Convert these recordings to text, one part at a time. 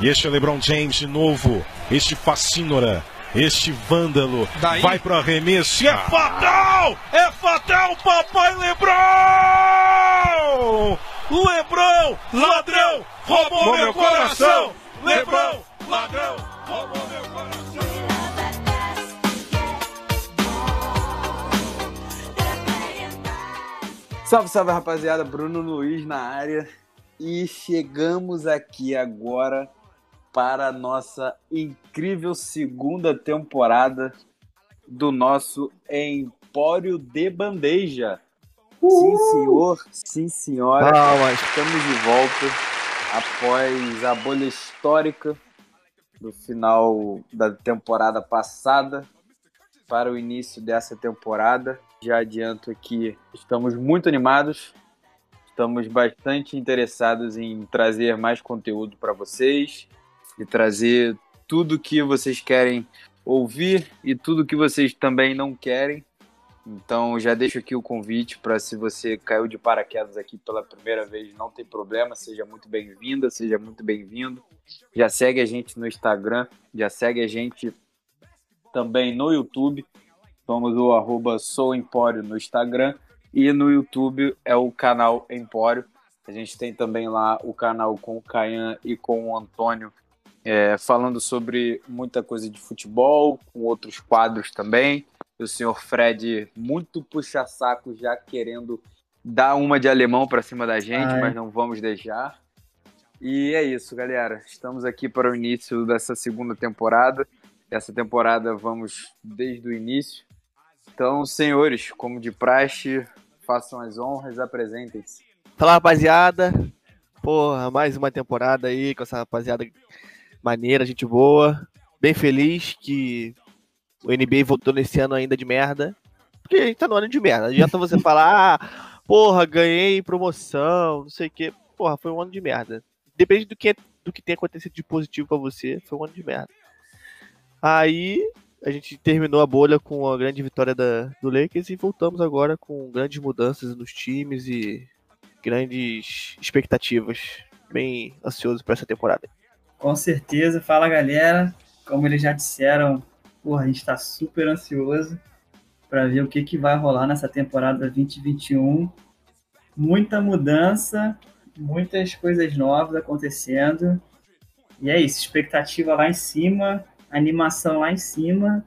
E este é LeBron James de novo. Este fascínora. Este vândalo Daí? vai pro arremesso e é fatal! É fatal, papai Lebron! Lebron, ladrão, roubou meu coração! Lebron, ladrão, roubou meu coração! Salve, salve rapaziada, Bruno Luiz na área e chegamos aqui agora para a nossa incrível segunda temporada do nosso Empório de Bandeja. Sim, senhor, sim, senhora, Palmas. estamos de volta após a bolha histórica do final da temporada passada para o início dessa temporada. Já adianto que estamos muito animados, estamos bastante interessados em trazer mais conteúdo para vocês e trazer tudo que vocês querem ouvir e tudo que vocês também não querem. Então já deixo aqui o convite para se você caiu de paraquedas aqui pela primeira vez, não tem problema, seja muito bem-vinda, seja muito bem-vindo. Já segue a gente no Instagram, já segue a gente também no YouTube. Somos o arroba Sou Empório no Instagram e no YouTube é o canal Empório. A gente tem também lá o canal com o Caian e com o Antônio é, falando sobre muita coisa de futebol, com outros quadros também. O senhor Fred, muito puxa-saco, já querendo dar uma de alemão para cima da gente, Ai. mas não vamos deixar. E é isso, galera. Estamos aqui para o início dessa segunda temporada. Essa temporada vamos desde o início. Então, senhores, como de praxe, façam as honras, apresentem-se. Fala, rapaziada. Porra, mais uma temporada aí com essa rapaziada maneira, gente boa. Bem feliz que o NBA voltou nesse ano ainda de merda. Porque a gente tá no ano de merda. Não adianta você falar, ah, porra, ganhei promoção, não sei o quê. Porra, foi um ano de merda. Depende do que, do que tem acontecido de positivo pra você, foi um ano de merda. Aí a gente terminou a bolha com a grande vitória da, do Lakers e voltamos agora com grandes mudanças nos times e grandes expectativas. Bem ansioso para essa temporada. Com certeza. Fala, galera. Como eles já disseram, porra, a gente está super ansioso para ver o que, que vai rolar nessa temporada 2021. Muita mudança, muitas coisas novas acontecendo. E é isso, expectativa lá em cima, animação lá em cima.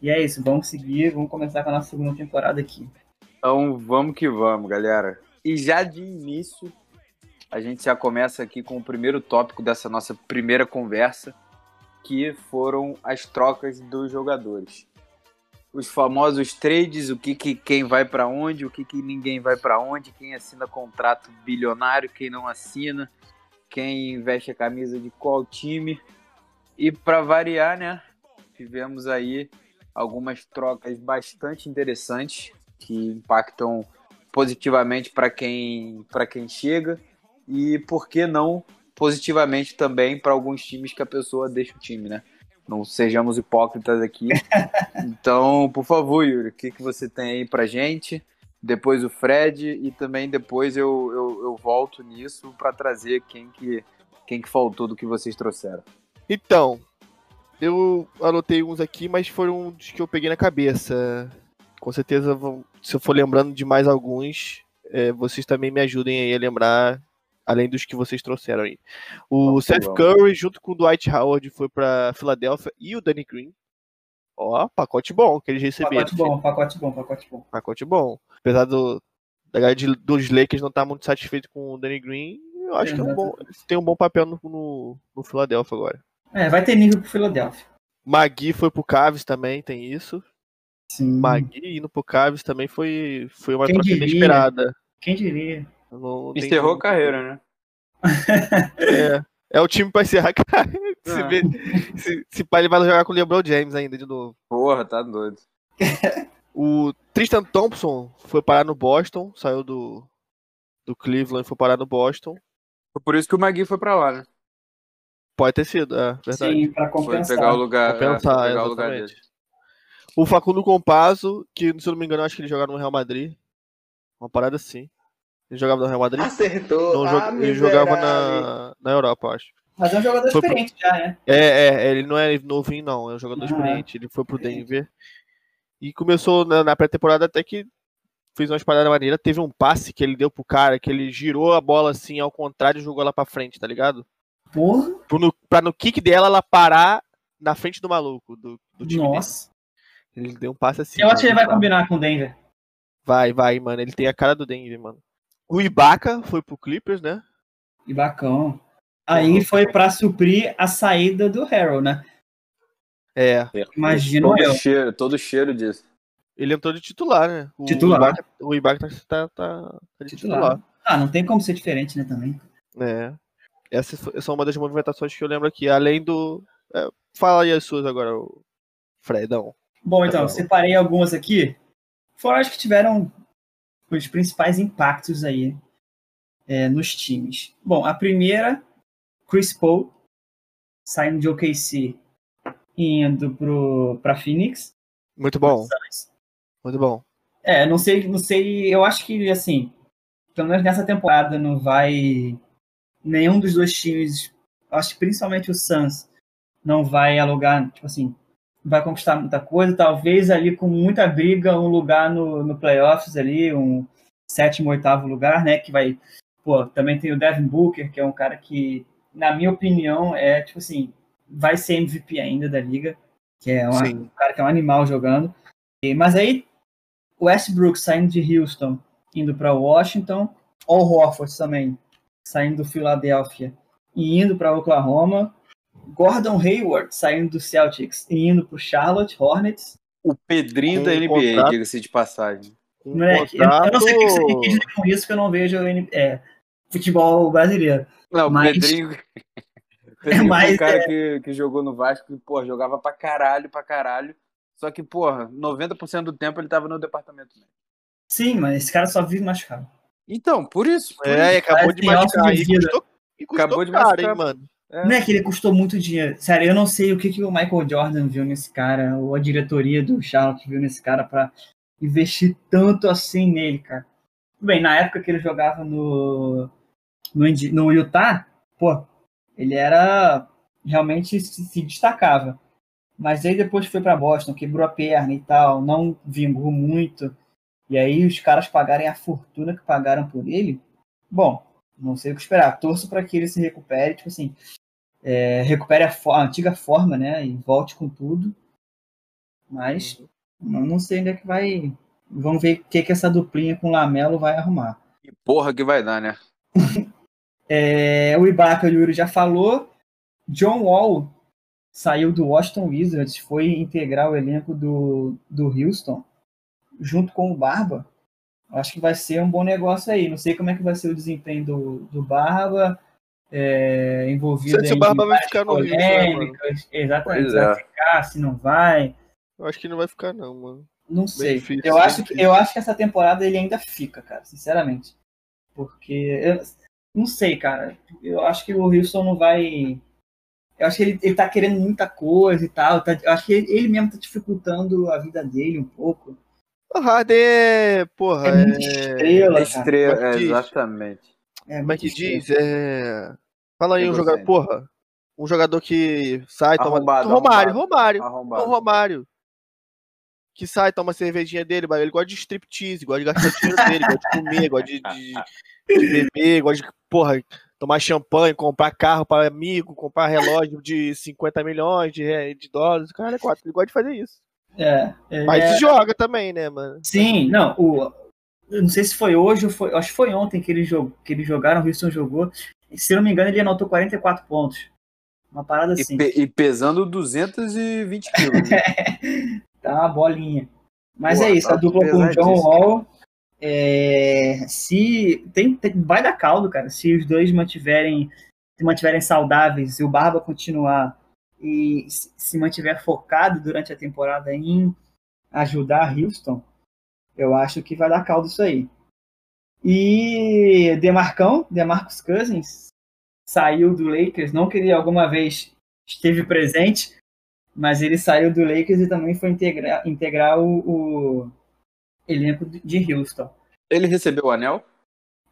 E é isso, vamos seguir, vamos começar com a nossa segunda temporada aqui. Então, vamos que vamos, galera. E já de início, a gente já começa aqui com o primeiro tópico dessa nossa primeira conversa, que foram as trocas dos jogadores. Os famosos trades, o que, que quem vai para onde, o que, que ninguém vai para onde, quem assina contrato bilionário, quem não assina, quem veste a camisa de qual time. E para variar, né, tivemos aí algumas trocas bastante interessantes que impactam positivamente para quem para quem chega e por que não positivamente também para alguns times que a pessoa deixa o time, né? Não sejamos hipócritas aqui. Então, por favor, Yuri, o que, que você tem aí pra gente? Depois o Fred e também depois eu, eu, eu volto nisso para trazer quem que, quem que faltou do que vocês trouxeram. Então, eu anotei uns aqui, mas foram os que eu peguei na cabeça. Com certeza, se eu for lembrando de mais alguns, é, vocês também me ajudem aí a lembrar, além dos que vocês trouxeram aí. O Vamos que Seth. Curry, junto com o Dwight Howard, foi pra Filadélfia e o Danny Green. Ó, pacote bom que eles receberam. Pacote bom, pacote bom, pacote bom. Pacote bom. Apesar do, da galera de- dos Lakers não estar muito satisfeito com o Danny Green, eu acho que é um bom, tem um bom papel no, no, no Philadelphia agora. É, vai ter nível pro Philadelphia. Magui foi pro Cavs também, tem isso. Sim. Magui indo pro Cavs também foi, foi uma Quem troca diria? inesperada. Quem diria? Encerrou a carreira, né? É, é o time pra encerrar a carreira. Se, É. vê- se, se pá, ele vai jogar com o LeBron James ainda de novo. Porra, tá doido. O Tristan Thompson foi parar no Boston, saiu do, do Cleveland e foi parar no Boston. Foi por isso que o Magui foi pra lá, né? Pode ter sido, é verdade. Sim, pra Foi compensar. pegar o lugar, é, foi Compensar, pegar o lugar dele. O Facundo Compasso, que se eu não me engano, eu acho que ele jogava no Real Madrid. Uma parada assim. Ele jogava no Real Madrid? Acertou. Não, ah, ele jogava na, na Europa, eu acho. Mas é um jogador Foi pro- experiente já, né? É, é, ele não é novinho, não, é um jogador Aham. experiente. Ele foi pro Denver e começou na, na pré-temporada até que fez umas paradas maneiras. Teve um passe que ele deu pro cara, que ele girou a bola assim ao contrário e jogou ela pra frente, tá ligado? Porra, Pro no, pra no kick dela ela parar na frente do maluco, do, do time dele. nossa. Ele deu um passe assim. Eu acho que ele vai combinar com o Denver. Vai, vai, mano. Ele tem a cara do Denver, mano. O Ibaka foi pro Clippers, né? E bacão. Aí foi pra suprir a saída do Harold, né? É. Imagino todo eu. cheiro, todo cheiro disso. Ele entrou de titular, né? O Titular. Ibaka, o Ibaka tá, tá, tá de Titular. titular. Ah, não tem como ser diferente, né, também. É. Essa é uma das movimentações que eu lembro aqui. Além do. é, fala aí as suas agora, o Fredão. Bom, então, separei algumas aqui. Foram as que tiveram os principais impactos aí é, nos times. Bom, a primeira, Chris Paul, saindo de OKC e indo pro, pra Phoenix. Muito bom, muito bom. É, não sei, não sei, eu acho que, assim, pelo menos nessa temporada não vai nenhum dos dois times, acho que principalmente o Suns, não vai alugar, tipo assim, vai conquistar muita coisa, talvez ali com muita briga, um lugar no, no playoffs ali, um sétimo, oitavo lugar, né, que vai, pô, também tem o Devin Booker, que é um cara que, na minha opinião, é, tipo assim, vai ser MVP ainda da liga, que é uma- um cara que é um animal jogando, E- mas aí o Westbrook saindo de Houston, indo para Washington, Al Horford também saindo do Philadelphia e indo para Oklahoma, Gordon Hayward saindo do Celtics e indo para o Charlotte Hornets. O Pedrinho da NBA, contrato. diga-se de passagem. Moleque, eu, eu não sei o que você quis dizer com isso, que eu não vejo é, futebol brasileiro. Não, o Mas- Pedrinho. Pedrinho foi mas um cara é- que, que jogou no Vasco e, pô, jogava pra caralho, pra caralho. Só que, porra, 90% do tempo ele tava no departamento médico. Sim, mas esse cara só vive machucado. Então, por isso. por É, isso. acabou Mas de machucar. E custou, e custou Acabou de machucar. hein, mano. É. Não é que ele custou muito dinheiro. Sério, eu não sei o que, que o Michael Jordan viu nesse cara, ou a diretoria do Charlotte viu nesse cara pra investir tanto assim nele, cara. Bem, na época que ele jogava no, no, no Utah, pô, ele era. realmente se, se destacava. Mas aí depois foi pra Boston, quebrou a perna e tal, não vingou muito. E aí os caras pagarem a fortuna que pagaram por ele. Bom, não sei o que esperar. Torço para que ele se recupere, tipo assim, é, recupere a, a antiga forma, né? E volte com tudo. Mas não, não sei onde é que vai. Vamos ver o que, que essa duplinha com o Lamelo vai arrumar. Que porra que vai dar, né? É, o Ibaka, o Yuri já falou. John Wall saiu do Washington Wizards, foi integrar o elenco do, do Houston, junto com o Barba. Acho que vai ser um bom negócio aí. Não sei como é que vai ser o desempenho do, do Barba, é, envolvido Não sei se em o Barba vai ficar no Houston, né. Exatamente, vai é. ficar, se não vai. Eu acho que não vai ficar, não, mano. Não sei. difícil, eu, bem acho que, eu acho que essa temporada ele ainda fica, cara, sinceramente. Porque eu não sei, cara. Eu acho que o Wilson não vai. Eu acho que ele, ele tá querendo muita coisa e tal. tá- eu acho que ele, ele mesmo tá dificultando a vida dele um pouco. O Harden é. Porra, É muita é. estrela, cara. Estrela, é exatamente. É Como é que estrela. diz? É. Fala aí um jogador. Porra. Um jogador que sai, toma. Arrombado, Romário, arrombado. Romário. Arrombado. O Romário. Que sai, toma a cervejinha dele, ele gosta de striptease, gosta de gastar o dinheiro dele, gosta de comer, gosta de, de, de beber, gosta de, porra, tomar champanhe, comprar carro para amigo, comprar relógio de 50 milhões de, de dólares. O cara é quatro, ele gosta de fazer isso. É, Mas é- joga também, né, mano? Sim, não, o, eu não sei se foi hoje ou foi, acho que foi ontem que, ele jog, que eles jogaram, o Houston jogou. E, se eu não me engano, ele anotou 44 pontos. Uma parada E, assim. pe- e pesando 220 quilos. né? Tá uma bolinha. Mas Pô, é isso, tá a dupla com o John. Wall. é, se tem, tem- vai dar caldo, cara. Se os dois mantiverem se mantiverem saudáveis e o Barba continuar e se mantiver focado durante a temporada em ajudar Houston, eu acho que vai dar caldo isso aí. E Demarcão, Demarcus Cousins, saiu do Lakers, não que ele alguma vez esteve presente, mas ele saiu do Lakers e também foi integrar, integrar o, o elenco de Houston. Ele recebeu o anel?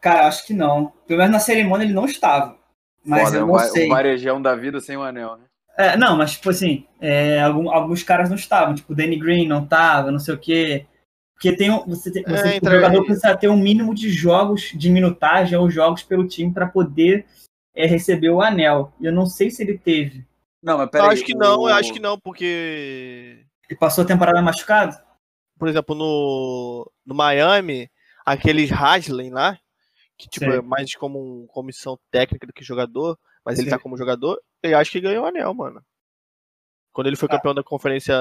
Cara, acho que não. Pelo menos na cerimônia ele não estava. Mas Foda, eu não va- sei. um varejão da vida sem o anel, né? É, não, mas tipo assim, é, algum- alguns caras não estavam, tipo, o Danny Green não tava, não sei o quê. Porque tem, um- você tem, você, É, o jogador é- precisa ter um mínimo de jogos de minutagem ou jogos pelo time para poder é, receber o anel. E eu não sei se ele teve. Não, mas Eu peraí. acho que não, o- eu acho que não, porque. Ele passou a temporada machucado? Por exemplo, no, no Miami, aqueles Haslem lá, que tipo, é mais como um, comissão técnica do que jogador, mas ele Sei. tá como jogador, eu acho que ganhou o anel, mano. Quando ele foi Ah. campeão da conferência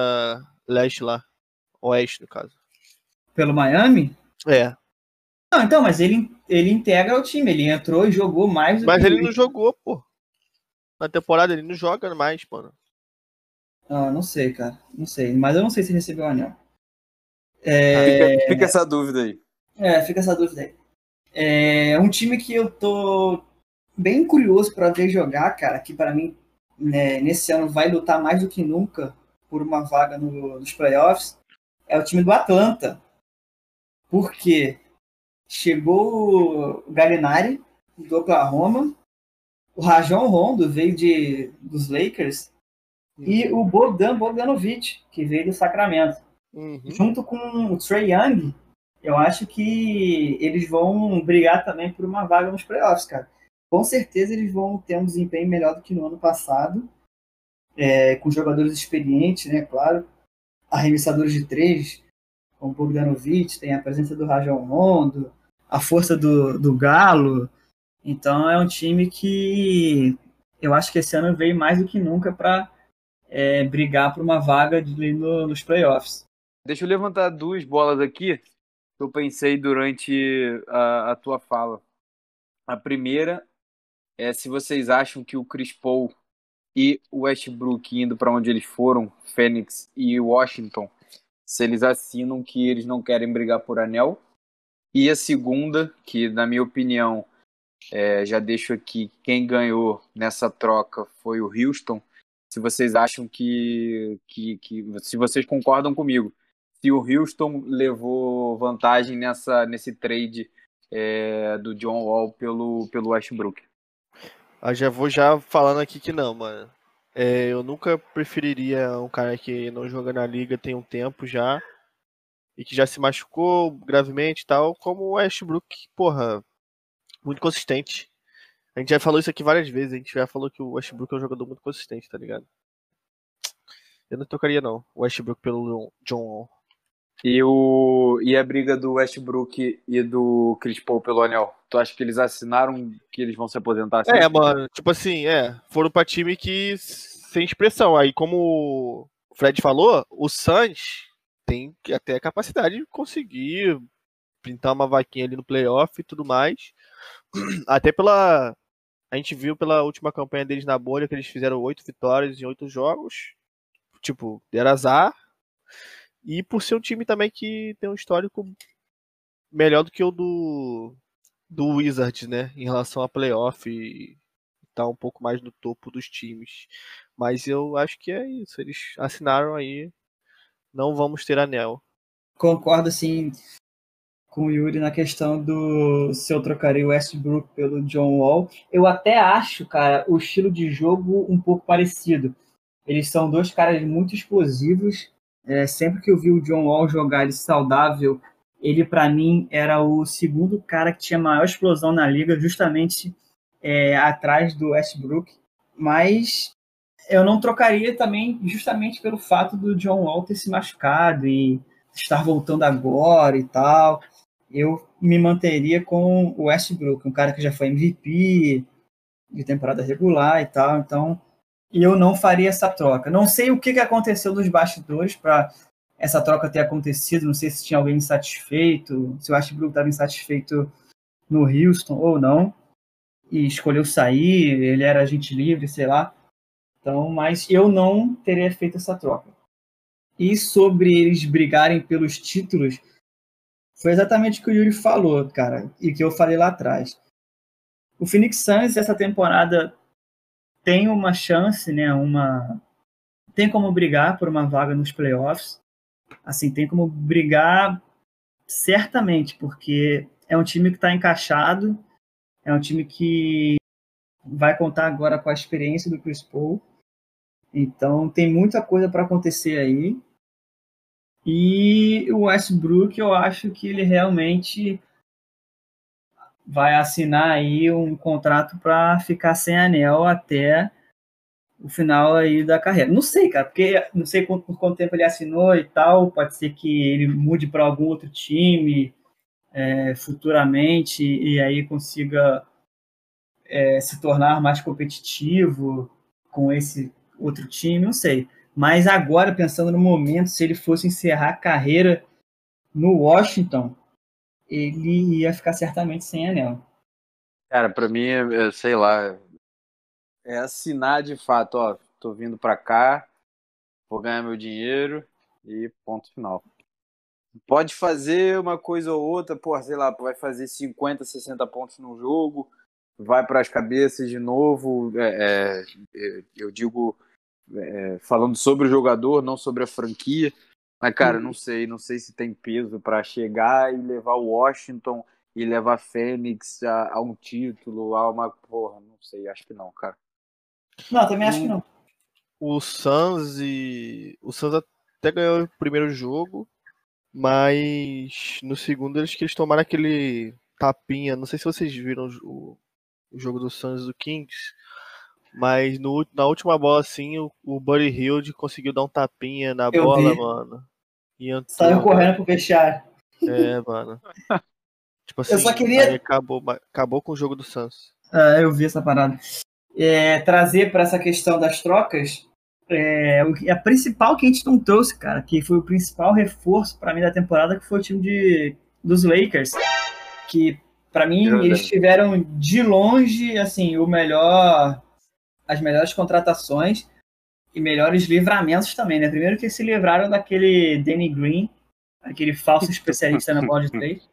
leste lá. Oeste, no caso. Pelo Miami? É. Não, então, mas ele, ele integra o time, ele entrou e jogou mais do Mas que ele não jogou, pô. Na temporada ele não joga mais, mano. Ah, não sei, cara. Não sei. Mas eu não sei se recebeu o anel. É, Fica, fica essa dúvida aí. é, fica essa dúvida aí. É um time que eu tô bem curioso pra ver jogar, cara, que pra mim, né, nesse ano vai lutar mais do que nunca por uma vaga no- nos playoffs, é o time do Atlanta. Porque chegou o Gallinari, do Oklahoma, o Rajon Rondo veio de, dos Lakers, e o Bogdan Bogdanovic, que veio do Sacramento. Uhum. Junto com o Trey Young, eu acho que eles vão brigar também por uma vaga nos playoffs, cara. Com certeza eles vão ter um desempenho melhor do que no ano passado, é, com jogadores experientes, né, claro. Arremessadores de três, como Bogdanovic, tem a presença do Rajon Rondo, a força do, do Galo. Então é um time que eu acho que esse ano veio mais do que nunca para brigar por uma vaga de, no- nos playoffs. Deixa eu levantar duas bolas aqui que eu pensei durante a, a tua fala. A primeira é se vocês acham que o Chris Paul e o Westbrook indo para onde eles foram, Phoenix e Washington, se eles assinam que eles não querem brigar por anel. E a segunda, que na minha opinião, é, já deixo aqui, quem ganhou nessa troca foi o Houston. Se vocês acham que, que, que se vocês concordam comigo, se o Houston levou vantagem nessa, nesse trade é, do John Wall pelo, pelo Westbrook. Eu já vou já falando aqui que não, mano. É, eu nunca preferiria um cara que não joga na liga tem um tempo já e que já se machucou gravemente e tal, como o Westbrook, porra, muito consistente. A gente já falou isso aqui várias vezes, a gente já falou que o Westbrook é um jogador muito consistente, tá ligado? Eu não trocaria não, o Westbrook pelo John. E, o, e a briga do Westbrook e do Chris Paul pelo anel? Tu acha que eles assinaram que eles vão se aposentar assim? É, mano, tipo assim, é, foram pra time que sem expressão. Aí, como o Fred falou, o Suns tem até a capacidade de conseguir pintar uma vaquinha ali no playoff e tudo mais. Até pela. A gente viu pela última campanha deles na bolha que eles fizeram oito vitórias em oito jogos. Tipo, deram azar. E por ser um time também que tem um histórico melhor do que o do, do Wizards, né? Em relação a playoff e tá um pouco mais no topo dos times. Mas eu acho que é isso. Eles assinaram aí. Não vamos ter anel. concordo assim com o Yuri na questão do se eu trocaria o Westbrook pelo John Wall. Eu até acho, cara, o estilo de jogo um pouco parecido. Eles são dois caras muito explosivos. É, sempre que eu vi o John Wall jogar ele saudável, ele para mim era o segundo cara que tinha maior explosão na liga, justamente é, atrás do Westbrook. Mas eu não trocaria também justamente pelo fato do John Wall ter se machucado e estar voltando agora e tal. Eu me manteria com o Westbrook, um cara que já foi MVP de temporada regular e tal. Então, eu não faria essa troca. Não sei o que que aconteceu nos bastidores para essa troca ter acontecido. Não sei se tinha alguém insatisfeito, se o Westbrook estava insatisfeito no Houston ou não e escolheu sair. Ele era agente livre, sei lá. Então, mas eu não teria feito essa troca. E sobre eles brigarem pelos títulos, foi exatamente o que o Yuri falou, cara, e que eu falei lá atrás. O Phoenix Suns essa temporada tem uma chance, né, uma tem como brigar por uma vaga nos playoffs. Assim, tem como brigar certamente, porque é um time que está encaixado, é um time que vai contar agora com a experiência do Chris Paul. Então tem muita coisa para acontecer aí. E o Westbrook, eu acho que ele realmente vai assinar aí um contrato para ficar sem anel até o final aí da carreira. Não sei, cara, porque não sei por quanto tempo ele assinou e tal. Pode ser que ele mude para algum outro time é, futuramente e aí consiga é, se tornar mais competitivo com esse outro time. Não sei. Mas agora, pensando no momento, se ele fosse encerrar a carreira no Washington, ele ia ficar certamente sem anel. Cara, para mim, sei lá, é assinar de fato, ó, tô vindo para cá, vou ganhar meu dinheiro e ponto final. Pode fazer uma coisa ou outra, pô, sei lá, vai fazer 50, 60 pontos no jogo, vai para as cabeças de novo. É, é, eu digo, é, falando sobre o jogador, não sobre a franquia. Mas, cara, não sei, não sei se tem peso para chegar e levar o Washington e levar Fênix a, a, um título, a uma. Porra, não sei, acho que não, cara. Não, também acho que não. O Suns e. O Suns até ganhou o primeiro jogo, mas no segundo eles que eles tomaram aquele tapinha. Não sei se vocês viram o, o jogo do Suns e do Kings. Mas no, na última bola, assim, o, o Buddy Hilde conseguiu dar um tapinha na Eu bola, vi. mano. E entrou, Saiu correndo pro vestiário. É, mano. tipo assim, eu só queria. acabou, acabou com o jogo do Suns. É, eu vi essa parada. É, trazer para essa questão das trocas, é, a principal que a gente não trouxe, cara, que foi o principal reforço para mim da temporada, que foi o time de, dos Lakers, que para mim eles tiveram de longe assim o melhor as melhores contratações e melhores livramentos também, né? Primeiro que se livraram daquele Danny Green, aquele falso especialista na bola de três.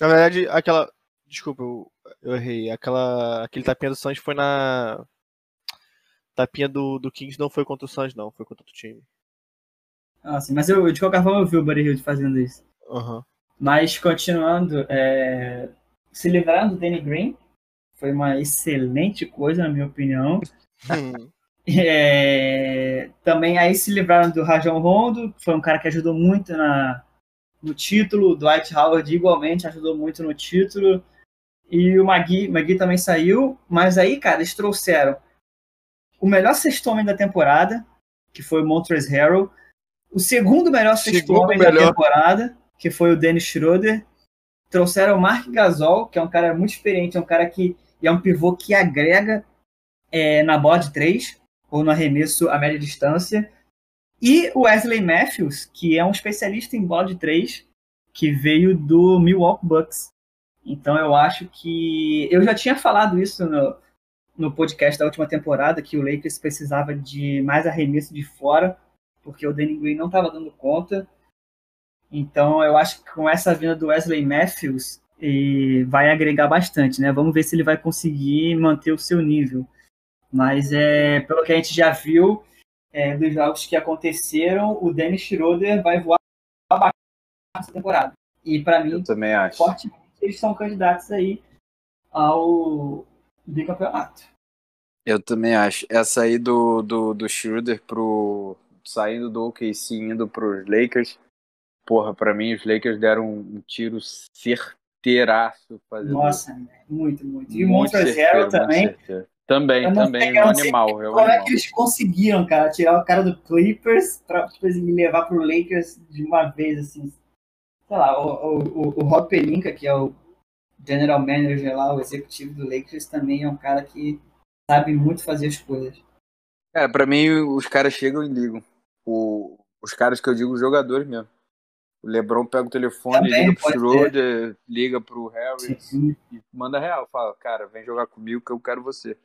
Na verdade, aquela. Desculpa, eu, eu errei. Aquela, aquele tapinha do Suns foi na. Tapinha do, do Kings não foi contra o Suns, não. Foi contra o time. Ah, sim. Mas eu, de qualquer forma eu vi o Buddy Hill fazendo isso. Uhum. Mas, continuando, é... se livraram do Danny Green. Foi uma excelente coisa, na minha opinião. Hum. É, também aí se livraram do Rajon Rondo, que foi um cara que ajudou muito na, no título. Dwight Howard igualmente ajudou muito no título. E o Magui, Magui também saiu. Mas aí, cara, eles trouxeram o melhor sexto homem da temporada, que foi o Montrezl Harrell. O segundo melhor sexto homem da temporada, que foi o Dennis Schroeder. Trouxeram o Mark Gasol, que é um cara muito experiente, é um cara que é um pivô que agrega é, na bola de três ou no arremesso a média distância. E o Wesley Matthews, que é um especialista em bola de três, que veio do Milwaukee Bucks. Então eu acho que. Eu já tinha falado isso no, no podcast da última temporada, que o Lakers precisava de mais arremesso de fora, porque o Danny Green não estava dando conta. Então eu acho que com essa vinda do Wesley Matthews vai agregar bastante, né? Vamos ver se ele vai conseguir manter o seu nível. Mas é, pelo que a gente já viu é, dos jogos que aconteceram, o Dennis Schroeder vai voar essa temporada. E para mim, fortemente, eles são candidatos aí ao bicampeonato. Eu também acho. Essa aí do, do, do Schroeder pro. saindo do OKC indo pros Lakers. Porra, pra mim os Lakers deram um tiro certeiraço. Fazendo... Nossa, muito, muito. E o Montrezl também. Também, também, sei, um animal. Sei, como é que eles conseguiram, cara, tirar o cara do Clippers pra tipo, assim, levar pro Lakers de uma vez, assim. Sei lá, o, o, o Rob Pelinka, que é o general manager lá, o executivo do Lakers, também é um cara que sabe muito fazer as coisas. Cara, pra mim, os caras chegam e ligam. O, os caras que eu digo, os jogadores mesmo. O LeBron pega o telefone, Também, liga pro Schroeder, liga pro Harris e manda real. Fala, cara, vem jogar comigo que eu quero você.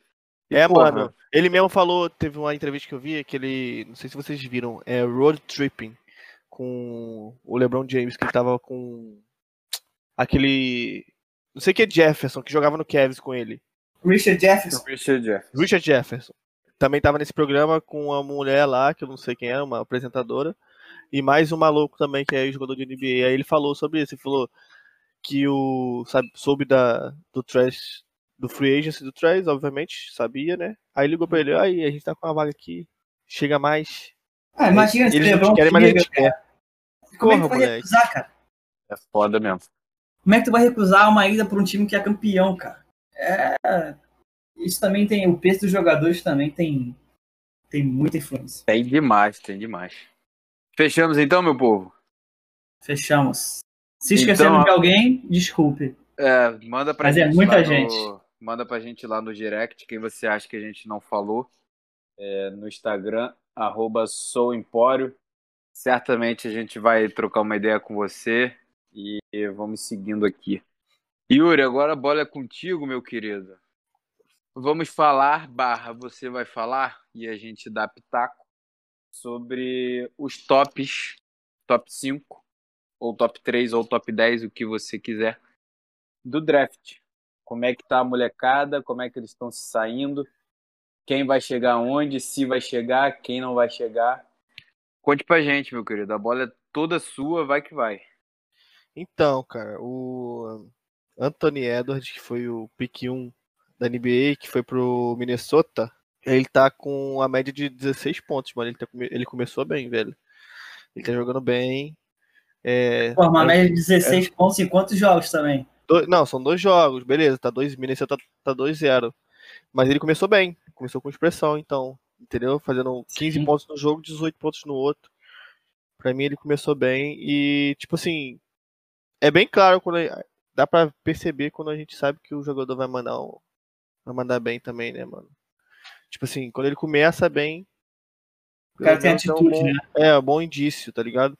E, é, porra, mano. Ele mesmo falou, teve uma entrevista que eu vi, que ele, não sei se vocês viram, é Road Tripping, com o LeBron James, que ele tava com aquele, não sei que é Jefferson, que jogava no Cavs com ele. Richard Jefferson. Richard Jefferson. Richard Jefferson. Também tava nesse programa com uma mulher lá, que eu não sei quem é, uma apresentadora, e mais um maluco também, que é jogador de NBA. Aí ele falou sobre isso, ele falou que o, sabe, soube da, do trash do free agency do Trace, obviamente, sabia, né? Aí ligou pra ele, aí, a gente tá com uma vaga aqui, chega mais. Ah, imagina se LeBron querem, mas chega, quer. Como é que tu Porra, vai moleque. recusar, cara? É foda mesmo. Como é que tu vai recusar uma ida pra um time que é campeão, cara? É. Isso também tem. O peso dos jogadores também tem. Tem muita influência. Tem demais, tem demais. Fechamos então, meu povo? Fechamos. Se Então, esquecemos ó- de alguém, desculpe. É, manda pra Mas é gente muita lá gente. No, manda pra gente lá no direct quem você acha que a gente não falou. É, no Instagram, arroba souempório. Certamente a gente vai trocar uma ideia com você e vamos seguindo aqui. Yuri, agora a bola é contigo, meu querido. Vamos falar, barra, você vai falar e a gente dá pitaco sobre os tops, top 5, ou top 3, ou top 10, o que você quiser, do draft. Como é que tá a molecada, como é que eles estão se saindo, quem vai chegar onde, se vai chegar, quem não vai chegar. Conte pra gente, meu querido, a bola é toda sua, vai que vai. Então, cara, o Anthony Edwards, que foi o pick 1 da NBA, que foi pro Minnesota, ele tá com a média de 16 pontos, mano. Ele, tá ele começou bem, velho. Ele tá jogando bem. É, Pô, uma é- média de 16 pontos em quantos jogos também? Do- não, são dois jogos, beleza. Tá dois, Minnesota tá 2-0. Mas ele começou bem. Começou com expressão, então. Entendeu? Fazendo 15 Sim. pontos no jogo, 18 pontos no outro. Pra mim, ele começou bem. E, tipo assim, é bem claro quando. Dá pra perceber quando a gente sabe que o jogador vai mandar um, vai mandar bem também, né, mano? Tipo assim, quando ele começa bem. O cara tem atitude, é um bom, né? É, um bom indício, tá ligado?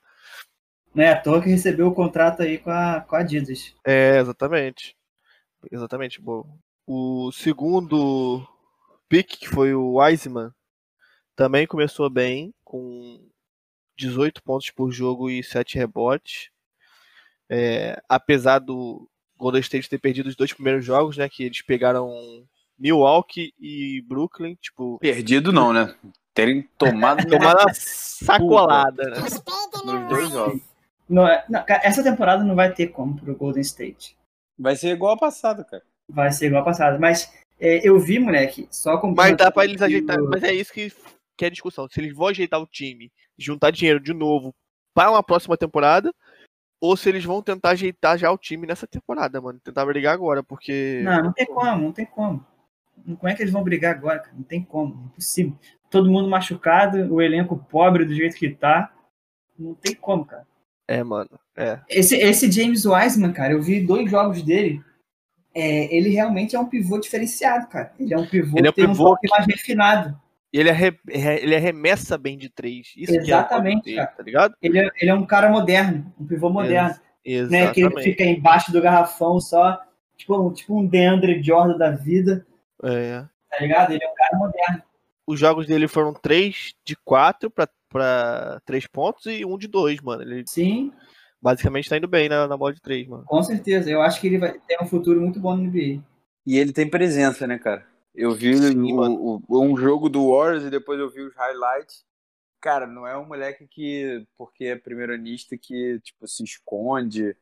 Não é à toa que recebeu o contrato aí com a, com a Adidas. É, exatamente. Exatamente. Bom, o segundo pick, que foi o Wiseman, também começou bem, com 18 pontos por jogo e 7 rebotes. É, apesar do Golden State ter perdido os dois primeiros jogos, né? Que eles pegaram Milwaukee e Brooklyn, tipo, Perdido não, né? Terem tomado tomaram uma sacolada, né? nos dois jogos. Não, é- não, essa temporada não vai ter como pro Golden State. Vai ser igual a passada, cara. Vai ser igual a passada. Mas é, eu vi, moleque, só com Mas dá pra eles ajeitar. Mas é isso que, que é a discussão. Se eles vão ajeitar o time, juntar dinheiro de novo para uma próxima temporada, ou se eles vão tentar ajeitar já o time nessa temporada, mano. Tentar brigar agora, porque. Não, não tem como, não tem como. Como é que eles vão brigar agora, cara? Não tem como, impossível. Todo mundo machucado, o elenco pobre do jeito que tá. Não tem como, cara. É, mano. É. Esse, esse James Wiseman, cara, eu vi dois jogos dele. É, ele realmente é um pivô diferenciado, cara. Ele é um pivô Ele é um que tem pivô um toque mais refinado. E ele, arre- ele arremessa bem de três. Isso que é Exatamente, ponto dele, cara. tá ligado? Ele é, ele é um cara moderno, um pivô moderno. Né, que ele fica embaixo do garrafão só, tipo, um- tipo um Deandre Jordan da vida, É. tá ligado? Ele é um cara moderno. Os jogos dele foram três de quatro pra, pra três pontos e um de dois, mano. Ele Sim, basicamente tá indo bem na, na bola de três, mano. com certeza. Eu acho que ele vai ter um futuro muito bom no NBA. E ele tem presença, né, cara? Eu vi Sim, o- o- um jogo do Warriors e depois eu vi os highlights. Cara, não é um moleque que, porque é primeironista, que, tipo, se esconde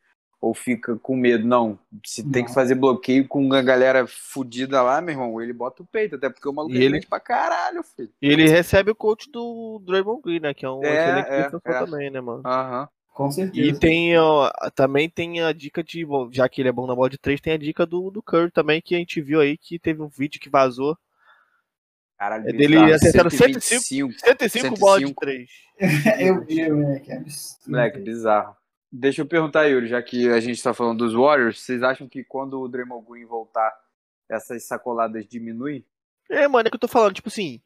ou fica com medo. Não. Se tem Não. que fazer bloqueio com a galera fudida lá, meu irmão, ele bota o peito. Até porque o maluco E é ele- grande pra caralho, filho. E ele recebe o coach do Draymond Green, né? Que é um É, excelente é, é. também, né, mano? Aham. Com E certeza. tem, ó, também tem a dica de, bom, já que ele é bom na bola de três, tem a dica do, do Curry também, que a gente viu aí, que teve um vídeo que vazou. Caralho, É dele bizarro. acertando 125. 105 bolas de 105. três. eu vi, moleque. é absurdo. Moleque, bizarro. Deixa eu perguntar, Yuri, já que a gente tá falando dos Warriors, vocês acham que quando o Draymond Green voltar, essas sacoladas diminuem? É, mano, é que eu tô falando, tipo assim,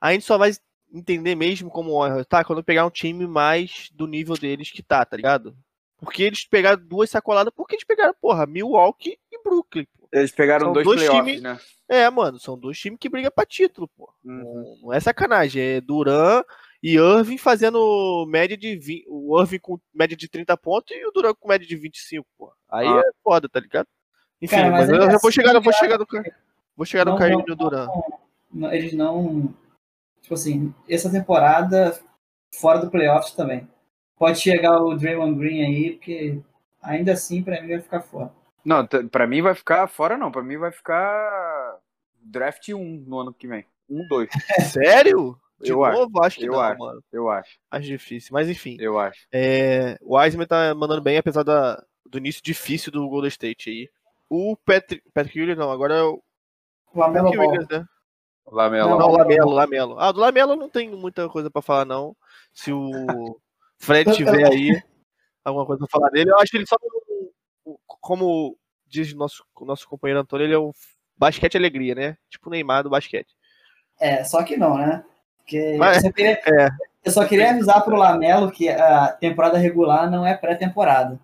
a gente só vai entender mesmo como o Warriors tá quando pegar um time mais do nível deles que tá, tá ligado? Porque eles pegaram duas sacoladas, porque eles pegaram, porra, Milwaukee e Brooklyn, pô. Eles pegaram São dois, times- né? É, mano, são dois times que brigam pra título, pô. Uhum. Não, não é sacanagem, é Duran e Irving fazendo média de 20, o Irving com média de 30 pontos e o Duran com média de 25, pô. Aí Ah. é foda, tá ligado? Enfim, Cara, mas, mas eu já vou assim, chegar, eu vou cara. chegar no vou chegar no Kyrie e no Duran. Não, eles não. Tipo assim, essa temporada fora do playoffs também. Pode chegar o Draymond Green aí, porque ainda assim pra mim vai ficar fora. Não, pra mim vai ficar fora não, pra mim vai ficar draft 1 no ano que vem. 1, 2, Sério? De Eu acho, novo? Acho que eu não, acho. mano. eu acho. Acho difícil. Mas enfim. Eu acho. É, o Wiseman tá mandando bem, apesar da, do início difícil do Golden State aí. O Patrick, Patrick Williams, não, agora é o O Lamelo Patrick Ball. Williams, né? Lamelo. Não, Não, o Lamelo, Lamelo. Ah, do Lamelo eu não tenho muita coisa pra falar, não. Se o Fred tiver aí alguma coisa pra falar dele, eu acho que ele só como diz o nosso, o nosso companheiro Antônio, ele é o basquete alegria, né? Tipo o Neymar do basquete. É, só que não, né? Porque Mas- eu, só queria, é. eu só queria avisar pro Lamelo que a temporada regular não é pré-temporada.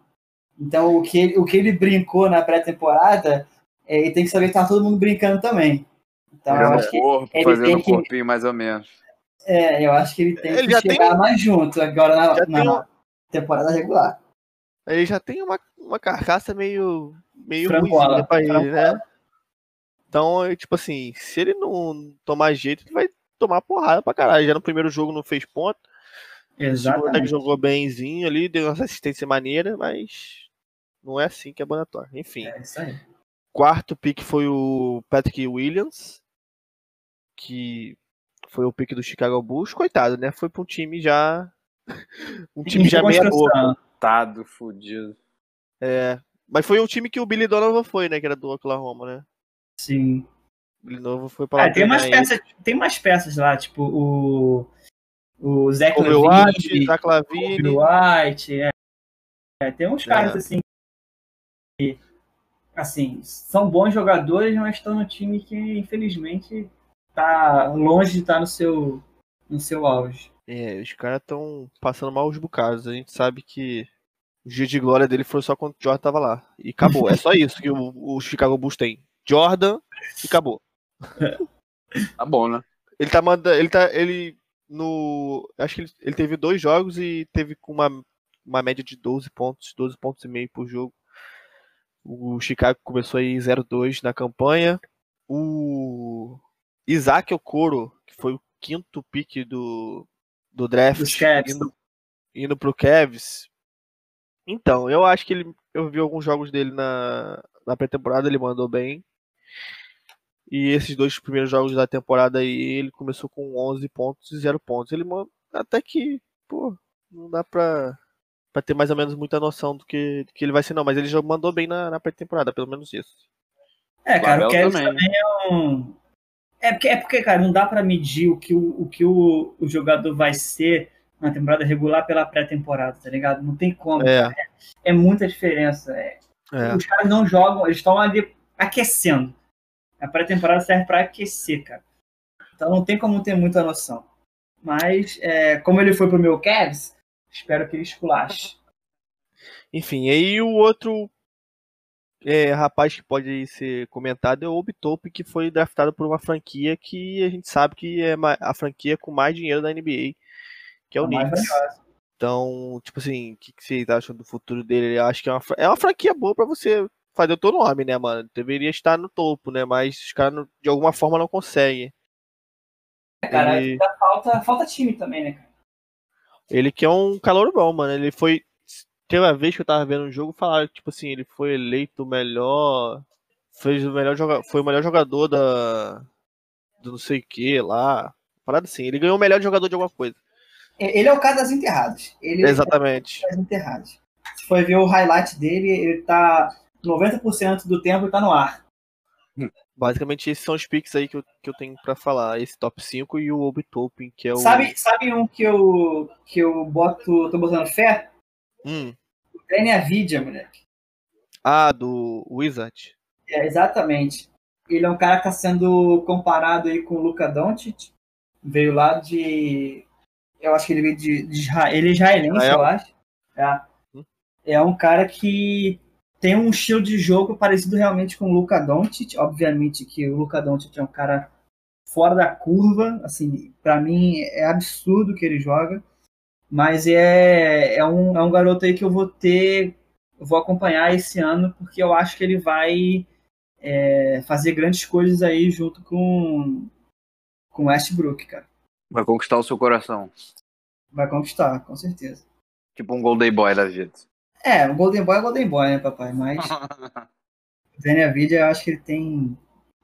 Então, o que, ele- o que ele brincou na pré-temporada, é, ele tem que saber que tá todo mundo brincando também. Então, eu acho que, corpo, ele fazendo tem que- corpinho mais ou menos. é, eu acho que ele tem Ele que chegar tem- mais junto agora na, na tem temporada regular. Ele já tem uma, uma carcaça meio, meio ruimzinha pra ele, né? Então, tipo assim, se ele não tomar jeito, ele vai tomar porrada pra caralho. Já no primeiro jogo não fez ponto. Que jogou bemzinho ali, deu uma assistência maneira, mas não é assim que banda toca. Enfim, É isso aí. quarto pick foi o Patrick Williams, que foi o pick do Chicago Bulls. Coitado, né? Foi pra um time já. Um time já meia boca. Construção. Tado, fudido. É. Mas foi o time que o Billy Donovan foi, né? Que era do Oklahoma, né? Sim. O Billy Donovan foi pra lá. Ah, tem, umas ele. peças, tem umas peças lá, tipo o. O Zach Kobe Levine, White, Zach Lavine. White, é. É, tem uns caras É. assim que, assim, são bons jogadores, mas estão no time que infelizmente tá longe de estar no seu no seu auge. É, os caras estão passando mal os bocados. A gente sabe que o dia de glória dele foi só quando o Jordan tava lá. E acabou. É só isso que o, o Chicago Bulls tem. Jordan e acabou. Tá bom, né? Ele tá mandando. Ele tá. Ele. No. Acho que ele, ele teve dois jogos e teve com uma, uma média de 12 pontos, 12 pontos e meio por jogo. O Chicago começou aí 0-2 na campanha. O Isaac Okoro, que foi o quinto pick do, do draft, indo, indo pro Cavs. Então, eu acho que ele. Eu vi alguns jogos dele na, na pré-temporada, ele mandou bem. E esses dois primeiros jogos da temporada aí, ele começou com 11 pontos e 0 pontos. Ele manda até que, pô, não dá pra, pra ter mais ou menos muita noção do que, do que ele vai ser, não. Mas ele já mandou bem na, na pré-temporada, pelo menos isso. É, cara, o Cavs também, também, é um. É porque, é porque, cara, não dá pra medir o que o, o, que o, o jogador vai ser na temporada regular pela pré-temporada, tá ligado? Não tem como. É, É muita diferença. É, é. Os caras não jogam, eles estão ali aquecendo. A pré-temporada serve pra aquecer, cara. Então não tem como ter muita noção. Mas, é, como ele foi pro meu Cavs, espero que ele esculache. Enfim, aí o outro é, rapaz que pode ser comentado é o Obitope, que foi draftado por uma franquia que a gente sabe que é a franquia com mais dinheiro da NBA, que é o mais Knicks. Então, tipo assim, o que, que vocês acham do futuro dele? Eu acho que é uma, é uma franquia boa pra você fazer o teu nome, né, mano? Deveria estar no topo, né? Mas os caras de alguma forma não conseguem. Cara, Ele- falta, falta time também, né, cara? Ele que é um calor bom, mano. Ele foi. Teve uma vez que eu tava vendo um jogo falaram que, tipo assim, ele foi eleito o melhor. Fez o melhor joga... Foi o melhor jogador da. Do não sei o que lá. Parada assim. Ele ganhou o melhor jogador de alguma coisa. Ele é o cara das enterradas. Ele Exatamente. é o cara das enterradas. Se for ver o highlight dele, ele tá 90% do tempo ele tá no ar. Basicamente, esses são os picks aí que eu, que eu tenho pra falar. Esse top 5 e o Obitopin, que é o. Sabe, sabe um que eu, que eu boto, tô botando fé? Hum. O Vidia, moleque. Ah, do Wizard. É, exatamente. Ele é um cara que está sendo comparado aí com o Luka Doncic. Veio lá de. Eu acho que ele veio de, de Israel. Ele é israelense, Israel? eu acho. É. Hum. é um cara que tem um estilo de jogo parecido realmente com o Luka Doncic. Obviamente que o Luka Doncic é um cara fora da curva. Assim, para mim é absurdo que ele joga. Mas é, é, um, é um garoto aí que eu vou ter. Vou acompanhar esse ano, porque eu acho que ele vai é, fazer grandes coisas aí junto com com Westbrook, cara. Vai conquistar o seu coração. Vai conquistar, com certeza. Tipo um Golden Boy da vida. É, o Golden Boy é Golden Boy, né, papai? Mas O Daniel eu acho que ele tem.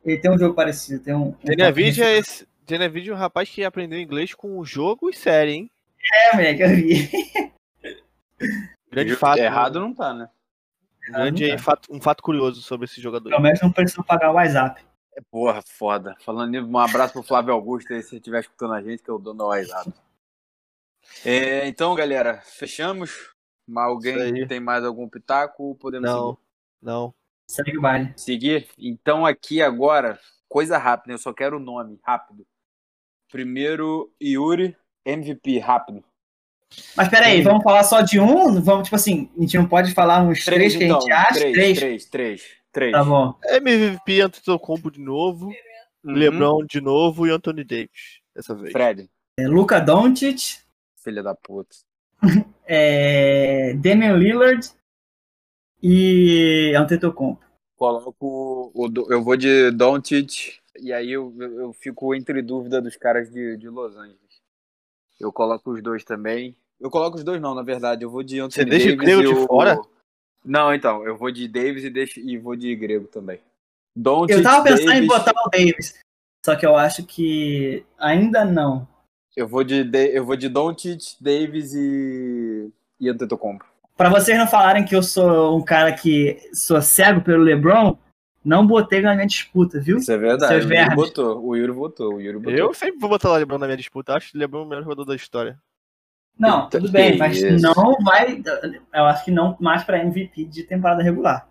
Ele tem um jogo parecido. Tem um, um Daniel é esse. Daniel é um rapaz que aprendeu inglês com o jogo e série, hein? É, moleque, eu vi. Grande fato. Errado não tá, né? Grande tá. fato, um fato curioso sobre esse jogador. Pelo menos não precisou pagar o WhatsApp. É porra, foda. Falando nisso, um abraço pro Flávio Augusto aí, se estiver escutando a gente, que eu dou no WhatsApp. É, então, galera, fechamos. Alguém tem mais algum pitaco? Podemos não, seguir? Não. Segue o baile. Seguir? Então, aqui agora, coisa rápida, eu só quero o nome, rápido. Primeiro, Yuri, MVP, rápido. Mas peraí, vamos falar só de um? Vamos, tipo assim, a gente não pode falar uns três, três que então, a gente acha? Três, três, três, três. três. Tá bom. MVP, Antetokounmpo de novo, uhum. LeBron de novo e Anthony Davis, dessa vez. Fred. É, Luca Doncic. Filha da puta. é, Damian Lillard e Antetokounmpo. Coloco o, eu vou de Doncic e aí eu, eu fico entre dúvida dos caras de, de Los Angeles. Eu coloco os dois também. Eu coloco os dois não, na verdade. Eu vou de Anthony Você deixa Davis o grego de fora? Não, então. Eu vou de Davis e, deixo... e vou de grego também. Don't eu tava pensando Davis... em botar o Davis. Só que eu acho que ainda não. Eu vou de, eu vou de Doncic, Davis e, e Antetokounmpo. Pra vocês não falarem que eu sou um cara que sou cego pelo LeBron, não botei na minha disputa, viu? Isso é verdade. O Yuri botou. O Yuri votou. O Yuri botou. Eu sempre vou botar o LeBron na minha disputa. Acho que o LeBron é o melhor jogador da história. Não, tudo bem, mas isso. não vai. Eu acho que não mais para MVP de temporada regular.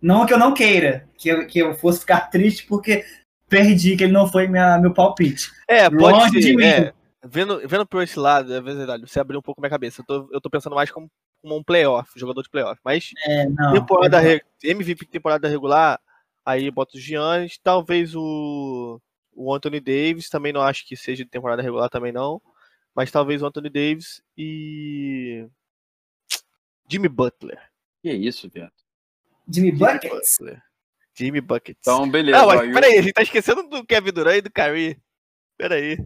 Não que eu não queira, que eu, que eu fosse ficar triste porque perdi, que ele não foi minha, meu palpite. É, pode Longe ser. De mim. É, vendo, vendo por esse lado, é verdade, você abriu um pouco minha cabeça. Eu tô, eu tô pensando mais como, como um playoff, jogador de playoff. Mas é, não, temporada, é MVP temporada regular, Aí bota o Giannis, talvez o, o Anthony Davis, também não acho que seja de temporada regular também não. Mas talvez o Anthony Davis e. Jimmy Butler. Que isso, viado? Jimmy, Jimmy Buckets? Butler. Jimmy Buckets. Então, beleza. Não, mas peraí, a gente tá esquecendo do Kevin Durant e do Kyrie. Peraí.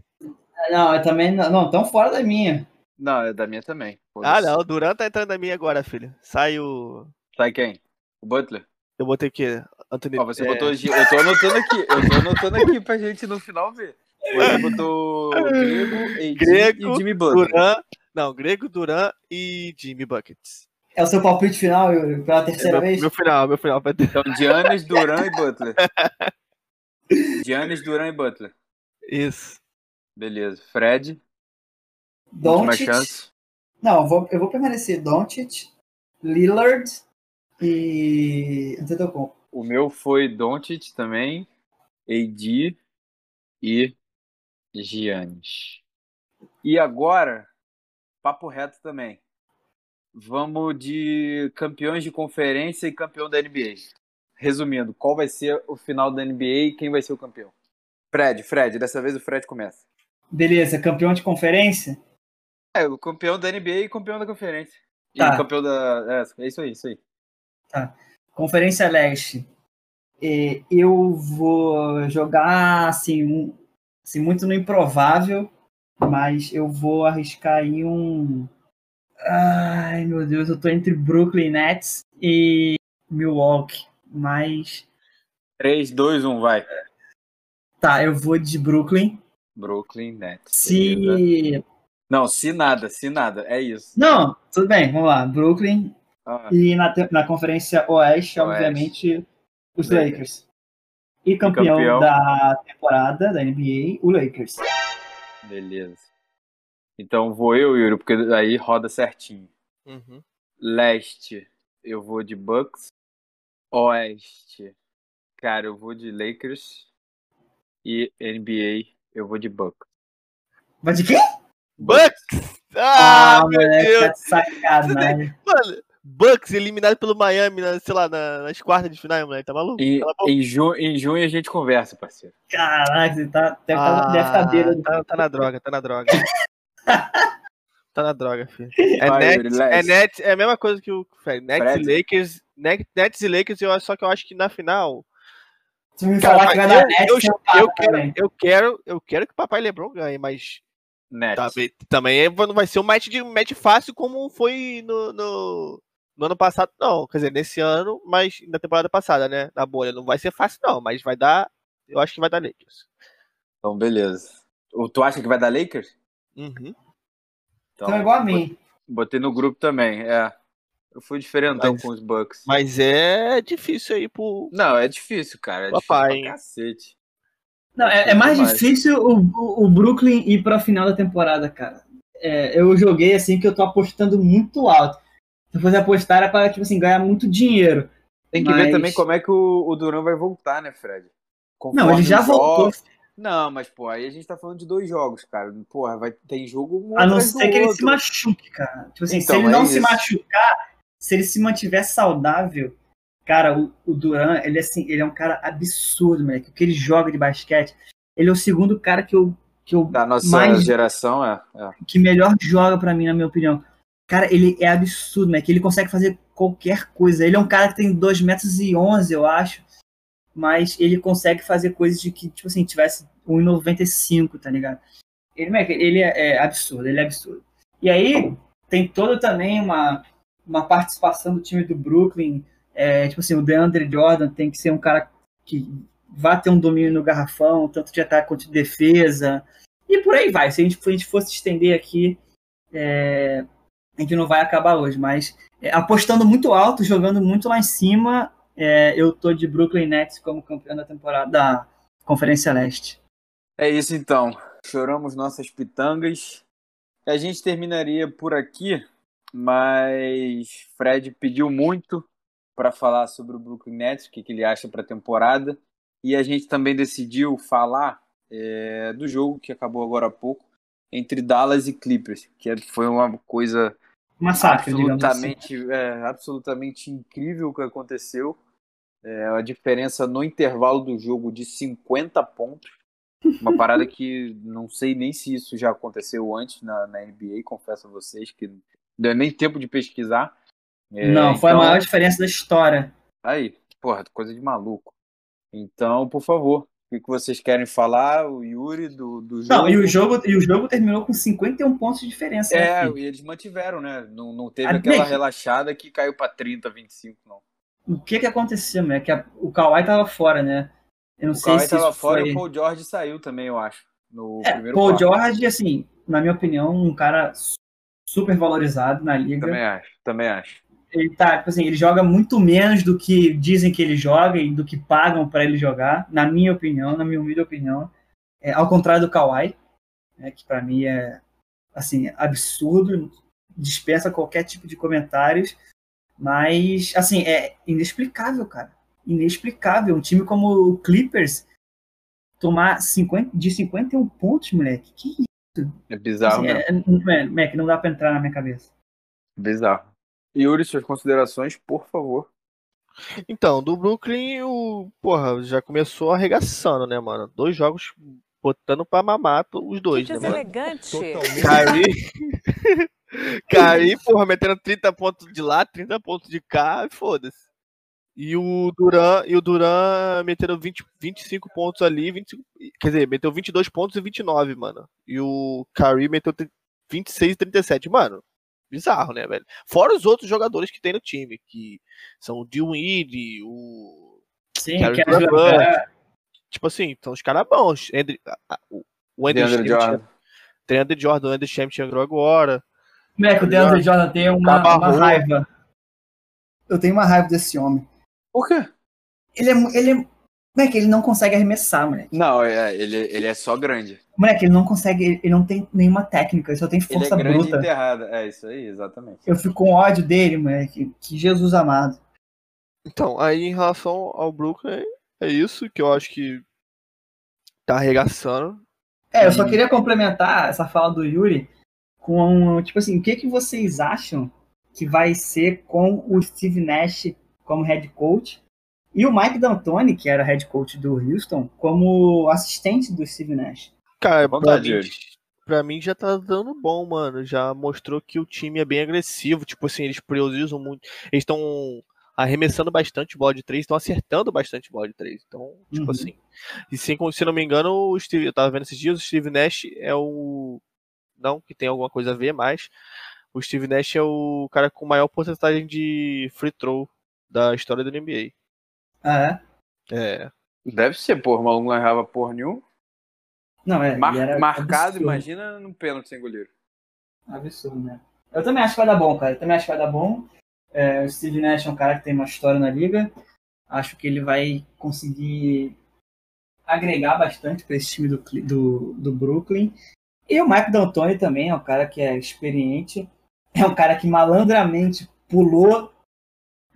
Não, eu também. Não, tão fora da minha. Não, é da minha também. Ah, não, o Durant tá entrando na minha agora, filho. Sai o. Sai quem? O Butler? Eu botei o quê? Anthony... Ó, você é... botou. Eu tô anotando aqui. Eu tô anotando aqui pra gente no final ver. Você botou Grego, Grego e Jimmy Butler. Duran, não, Grego, Duran e Jimmy Buckets. É o seu palpite final pela terceira é meu, vez? Meu final, meu final. Então, Giannis, Duran e Butler. Giannis, Duran e Butler. Isso. Beleza. Fred. Doncic. Não, eu vou, eu vou permanecer Doncic, Lillard e Antetokounmpo. O meu foi Doncic também, AD e Giannis. E agora, papo reto também. Vamos de campeões de conferência e campeão da NBA. Resumindo, qual vai ser o final da NBA e quem vai ser o campeão? Fred, Fred, dessa vez o Fred começa. Beleza, campeão de conferência? É, o campeão da NBA e campeão da conferência. Tá. E campeão da. É, é isso aí, isso aí. Tá. Conferência Leste. eu vou jogar assim, um, assim, muito no improvável, mas eu vou arriscar em um. Ai meu Deus, eu tô entre Brooklyn Nets e Milwaukee, mas. 3, 2, 1, vai. Tá, eu vou de Brooklyn. Brooklyn Nets. Se. Não, se nada, se nada, é isso. Não, tudo bem, vamos lá. Brooklyn, ah. E na, na Conferência Oeste, Oeste. obviamente, os Lakers. Lakers. E campeão, e campeão, da temporada da NBA, o Lakers. Beleza. Então vou eu, Yuri, porque aí roda certinho. Uhum. Leste, eu vou de Bucks. Oeste, cara, eu vou de Lakers. E NBA, eu vou de Bucks. Vai de quê? Bucks! Ah, ah meu Deus! Tá sacanagem. Mano, Bucks eliminado pelo Miami, na, sei lá, na, nas quartas de final, moleque. Tá maluco? E, tá em, ju, em junho a gente conversa, parceiro. Caraca, você tá, deve, tá, ah, deve tá beira. Tá, tá na droga, tá na droga. tá na droga, filho. É, Vai, Nets, é Nets, é a mesma coisa que o Fred. Nets Fred. e Lakers. Nets e Lakers, eu, só que eu acho que na final. Se me falar que vai dar Nets, eu, eu, eu, quero, eu, quero, eu quero que o papai Lebron ganhe, mas. Também, também não vai ser um match, de, um match fácil como foi no, no no ano passado, não. Quer dizer, nesse ano, mas na temporada passada, né? Na bolha. Não vai ser fácil, não, mas vai dar. Eu acho que vai dar Lakers. Então, beleza. O- Tu acha que vai dar Lakers? Uhum. Então é igual a mim. Botei no grupo também, é. Eu fui diferentão Mas- com os Bucks. Mas é difícil aí pro. Não, é difícil, cara. É Papai, difícil hein? pra cacete. Não, é, é mais Demais. difícil o, o- Brooklyn ir pra final da temporada, cara. É, eu joguei assim que eu tô apostando muito alto. Se eu fosse apostar, era pra, tipo assim, ganhar muito dinheiro. Tem que ver Mas- também como é que o, o Duran vai voltar, né, Fred? Conforme Não, ele já voltou. Não, mas, pô, aí a gente tá falando de dois jogos, cara. Porra, vai, tem jogo um A não ser que ele se outro. machuque, cara. Tipo assim, Então, se ele é não se isso. machucar, se ele se mantiver saudável, cara, o, o Duran, ele, assim, ele é um cara absurdo, moleque. O que ele joga de basquete, ele é o segundo cara que eu, que eu Da nossa mais geração, é. é. que melhor joga pra mim, na minha opinião. Cara, ele é absurdo, né? Que ele consegue fazer qualquer coisa. Ele é um cara que tem 2 metros e 11, eu acho. Mas ele consegue fazer coisas de que, tipo assim, tivesse 1,95, tá ligado? Ele, moleque, ele é, é absurdo, ele é absurdo. E aí, tem toda também uma, uma participação do time do Brooklyn. É, tipo assim, o DeAndre Jordan tem que ser um cara que vá ter um domínio no garrafão, tanto de ataque quanto de defesa. E por aí vai. Se a gente, se a gente fosse estender aqui, é, a gente não vai acabar hoje. Mas é, apostando muito alto, jogando muito lá em cima, é, eu tô de Brooklyn Nets como campeão da temporada da Conferência Leste. É isso então. Choramos nossas pitangas. A gente terminaria por aqui, mas Fred pediu muito para falar sobre o Brooklyn Nets, o que, que ele acha para a temporada. E a gente também decidiu falar é, do jogo que acabou agora há pouco entre Dallas e Clippers, que é- foi uma coisa Massacre, assim. absolutamente, é, absolutamente incrível o que aconteceu. É, a diferença no intervalo do jogo de 50 pontos. Uma parada que não sei nem se isso já aconteceu antes na, na NBA, confesso a vocês que deu nem tempo de pesquisar. É, não, foi então- a maior diferença da história. Aí, porra, coisa de maluco. Então, por favor, o que vocês querem falar? O Yuri do, do jogo? Não, e o jogo, e o jogo terminou com 51 pontos de diferença. né, É, filho? e eles mantiveram, né? Não, não teve Ah, aquela Nick. relaxada que caiu pra 30, 25, não. O que que aconteceu, né? Que a- o Kawhi tava fora, né? Eu não O sei Kawhi se tava fora foi... e o Paul George saiu também, eu acho. No É, primeiro Paul quarto. George, assim, na minha opinião, um cara super valorizado na liga. Também acho, também acho. Ele tá, tipo assim, ele joga muito menos do que dizem que ele joga e do que pagam pra ele jogar, na minha opinião, na minha humilde opinião. É, ao contrário do Kawhi, né, que pra mim é assim, absurdo, dispensa qualquer tipo de comentários, mas assim, é inexplicável, cara. Inexplicável. Um time como o Clippers tomar 50, de 51 pontos, moleque. Que? É bizarro Assim, mesmo. é, é, Mac, não dá pra entrar na minha cabeça. Bizarro. Yuri, suas considerações, por favor. Então, do Brooklyn, o. Porra, já começou arregaçando, né, mano? Dois jogos botando pra mamar to- os dois, Que né, mano? deselegante. Kyrie. Kyrie, porra, metendo 30 pontos de lá, 30 pontos de cá, e foda-se. E o Duran, e o Duran metendo 20, 25 pontos ali, 25, quer dizer, meteu 22 pontos e 29, mano. E o Kyrie meteu 26 e 37, mano. Bizarro, né, velho? Fora os outros jogadores que tem no time, que são o Dewey, o Sim, Kevin que Durant. tipo assim, são os caras bons. Andrew, a- a- o- Andrew DeAndre Jordan. Jordan. Tem Andrew Jordan, o Andrew Champ entrou agora. Moleque, o DeAndre Jordan tem uma, uma raiva. Eu tenho uma raiva desse homem. Por quê? Ele é. Ele é moleque, ele não consegue arremessar, moleque. Não, é, ele, ele é só grande. Moleque, ele não consegue. Ele ele não tem nenhuma técnica, ele só tem Ele é força grande e bruta. enterrada. É isso aí, exatamente. Eu fico com ódio dele, moleque. Que Jesus amado. Então, aí em relação ao Brooklyn, é isso que eu acho que tá arregaçando. É, eu só queria complementar essa fala do Yuri com, tipo assim, o que, que vocês acham que vai ser com o Steve Nash como head coach e o Mike D'Antoni, que era head coach do Houston, como assistente do Steve Nash? Cara, pra vontade, mim, pra mim já tá dando bom, mano. Já mostrou que o time é bem agressivo. Tipo assim, eles priorizam muito. Eles estão arremessando bastante bola de três, estão acertando bastante bola de três. Então, tipo Uhum. assim. E se, se não me engano, o Steve, eu tava vendo esses dias, o Steve Nash é o. Não que tem alguma coisa a ver, mas o Steve Nash é o cara com maior porcentagem de free throw da história do NBA. Ah, é? É. Deve ser, porra, o maluco não errava porra nenhuma. Não, é. Mar- era marcado, absurdo. imagina no pênalti sem goleiro. Absurdo, né? Eu também acho que vai dar bom, cara. Eu também acho que vai dar bom. É, o Steve Nash é um cara que tem uma história na liga. Acho que ele vai conseguir agregar bastante para esse time do, do, do Brooklyn. E o Mike D'Antoni também é um cara que é experiente. É um cara que malandramente pulou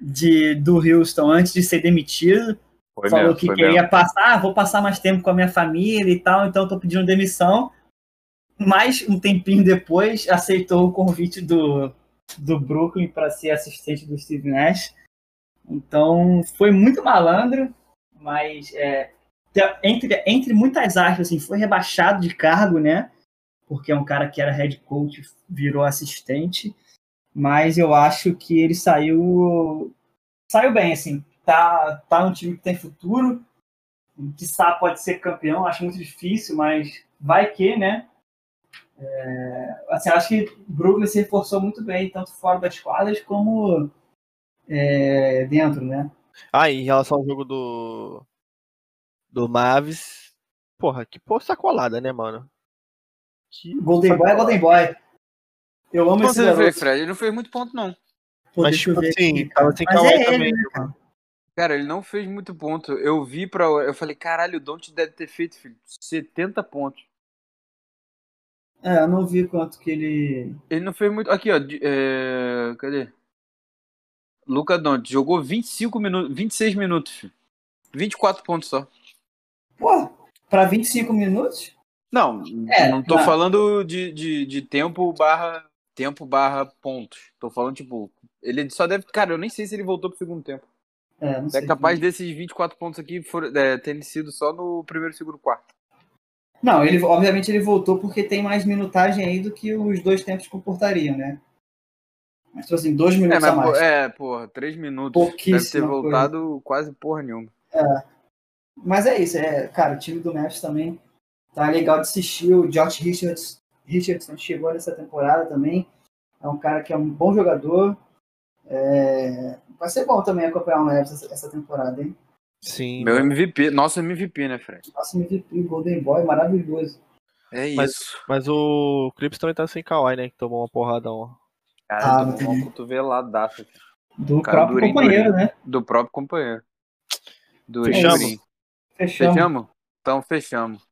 de, do Houston antes de ser demitido. Foi falou mesmo, que queria mesmo. passar, ah, vou passar mais tempo com a minha família e tal, então tô pedindo demissão. Mas um tempinho depois aceitou o convite do, do Brooklyn para ser assistente do Steve Nash. Então foi muito malandro, mas é, entre, entre muitas aspas, assim, foi rebaixado de cargo, né? Porque é um cara que era head coach, virou assistente. Mas eu acho que ele saiu saiu bem, assim. Tá, tá um time que tem futuro. Que sabe pode ser campeão, acho muito difícil, mas vai que, né? É, assim, acho que o Brooklyn se reforçou muito bem, tanto fora das quadras como é, dentro, né? Ah, em relação ao jogo do. Do Mavis. Porra, que porra sacolada, né, mano? Que Golden Boy é Golden Boy. Eu amo esse ele garoto. Fred? Ele não fez muito ponto, não. Pô, Mas, deixa eu tipo ver assim, tava cara. sem Mas Kawhi é ele, também, né, cara? Cara, ele não fez muito ponto. Eu vi pra. Eu falei, caralho, o Don't deve ter feito, filho, 70 pontos. É, eu não vi quanto que ele. Ele não fez muito. Aqui, ó. de- é, Cadê? Luca Don't jogou 25 minutos, 26 minutos, filho. 24 pontos só. Pô, pra 25 minutos? Não, É, não tô não. falando de, de, de tempo barra. Tempo barra pontos. Tô falando, tipo, ele só deve. Cara, eu nem sei se ele voltou pro segundo tempo. É, não sei. É capaz desses 24 pontos aqui for, é, terem sido só no primeiro e segundo quarto. Não, ele, obviamente ele voltou porque tem mais minutagem aí do que os dois tempos comportariam, né? Mas, tipo assim, dois É, minutos mas, a mais. é, porra, 3 minutos. Deve ter voltado quase porra nenhuma. Mas é isso, é, cara, o time do Memphis também tá legal de assistir. O Josh Richards, Richardson chegou nessa temporada também. É um cara que é um bom jogador. É, Vai ser bom também acompanhar o Memphis essa, temporada, hein? Sim. Meu MVP, nosso MVP, né, Fred? Nosso MVP, Golden Boy, maravilhoso. É Mas- isso. Mas o Clips também tá sem Kawhi, né? Que tomou uma porradão. Cara, Ah, tomou uma cotoveladaça. Do Cara, próprio durinho, companheiro, durinho. né? do próprio companheiro. Do Fechamos? Fechamos. Fechamos? Então fechamos.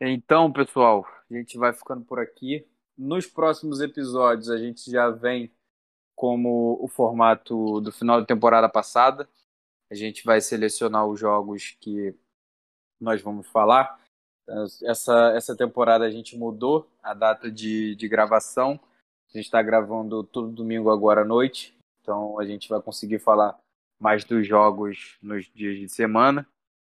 Então, pessoal, a gente vai ficando por aqui. Nos próximos episódios a gente já vem como o formato do final da temporada passada. A gente vai selecionar os jogos que nós vamos falar. Essa, essa temporada a gente mudou a data de, de gravação. A gente está gravando todo domingo agora à noite. Então a gente vai conseguir falar mais dos jogos nos dias de semana.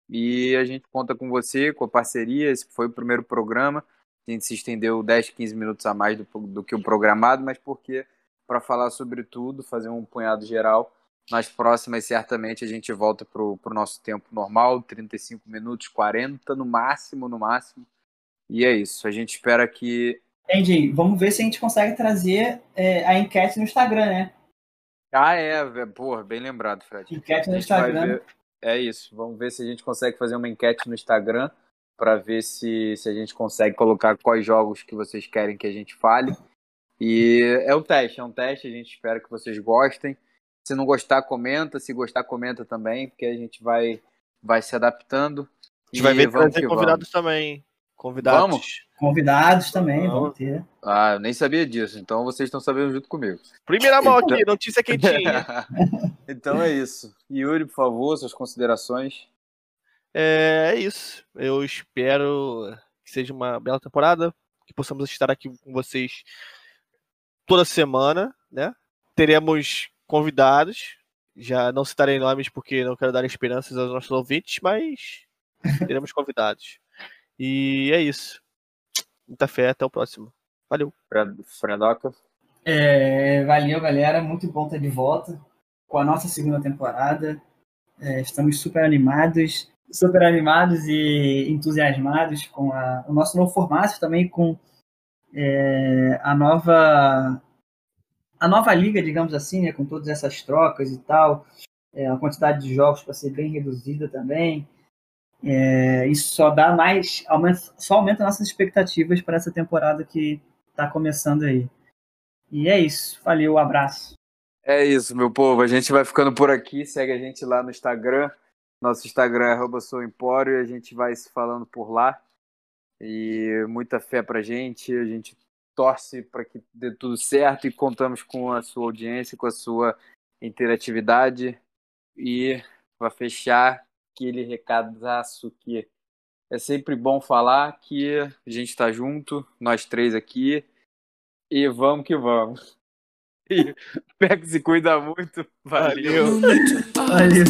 E a gente conta com você, com a parceria. Esse foi o primeiro programa. A gente se estendeu 10, 15 minutos a mais do, do que o programado, mas porque para falar sobre tudo, fazer um punhado geral. Nas próximas, certamente, a gente volta para o nosso tempo normal, 35 minutos, 40 no máximo, no máximo. E é isso. A gente espera que. Entendi. Vamos ver se a gente consegue trazer é, a enquete no Instagram, né? Ah, é, vé- porra, bem lembrado, Fred. Enquete no Instagram. ver- É isso. Vamos ver se a gente consegue fazer uma enquete no Instagram para ver se, se a gente consegue colocar quais jogos que vocês querem que a gente fale. E é um teste, é um teste. A gente espera que vocês gostem. Se não gostar, comenta. Se gostar, comenta também, porque a gente vai, vai se adaptando. A gente vai ver vamos trazer convidados também. hein? Convidados. Vamos? Convidados também vão Vamos. ter. vamos. Ah, eu nem sabia disso. Então vocês estão sabendo junto comigo. Primeira mão Então- aqui, notícia quentinha. então é isso. Yuri, por favor, suas considerações. É, é isso. Eu espero que seja uma bela temporada, que possamos estar aqui com vocês toda semana, né? Teremos convidados. Já não citarei nomes porque não quero dar esperanças aos nossos ouvintes, mas teremos convidados. E é isso. Muita fé, até o próximo. Valeu. Fred- Fredoca. É, valeu, galera. Muito bom estar de volta com a nossa segunda temporada. É, estamos super animados, super animados e entusiasmados com a- o nosso novo formato também, com é, a nova a nova liga, digamos assim, né, com todas essas trocas e tal, é, a quantidade de jogos para ser bem reduzida também. É, isso só dá mais, aumenta, só aumenta nossas expectativas para essa temporada que está começando aí. E é isso. Valeu, abraço. É isso, meu povo. A gente vai ficando por aqui. Segue a gente lá no Instagram. Nosso Instagram é souempório e a gente vai se falando por lá. E muita fé pra gente. A gente torce para que dê tudo certo e contamos com a sua audiência, com a sua interatividade. E para fechar, aquele recadaço que é sempre bom falar que a gente está junto, nós três aqui, e vamos que vamos. E pega se cuida muito. Valeu. Valeu.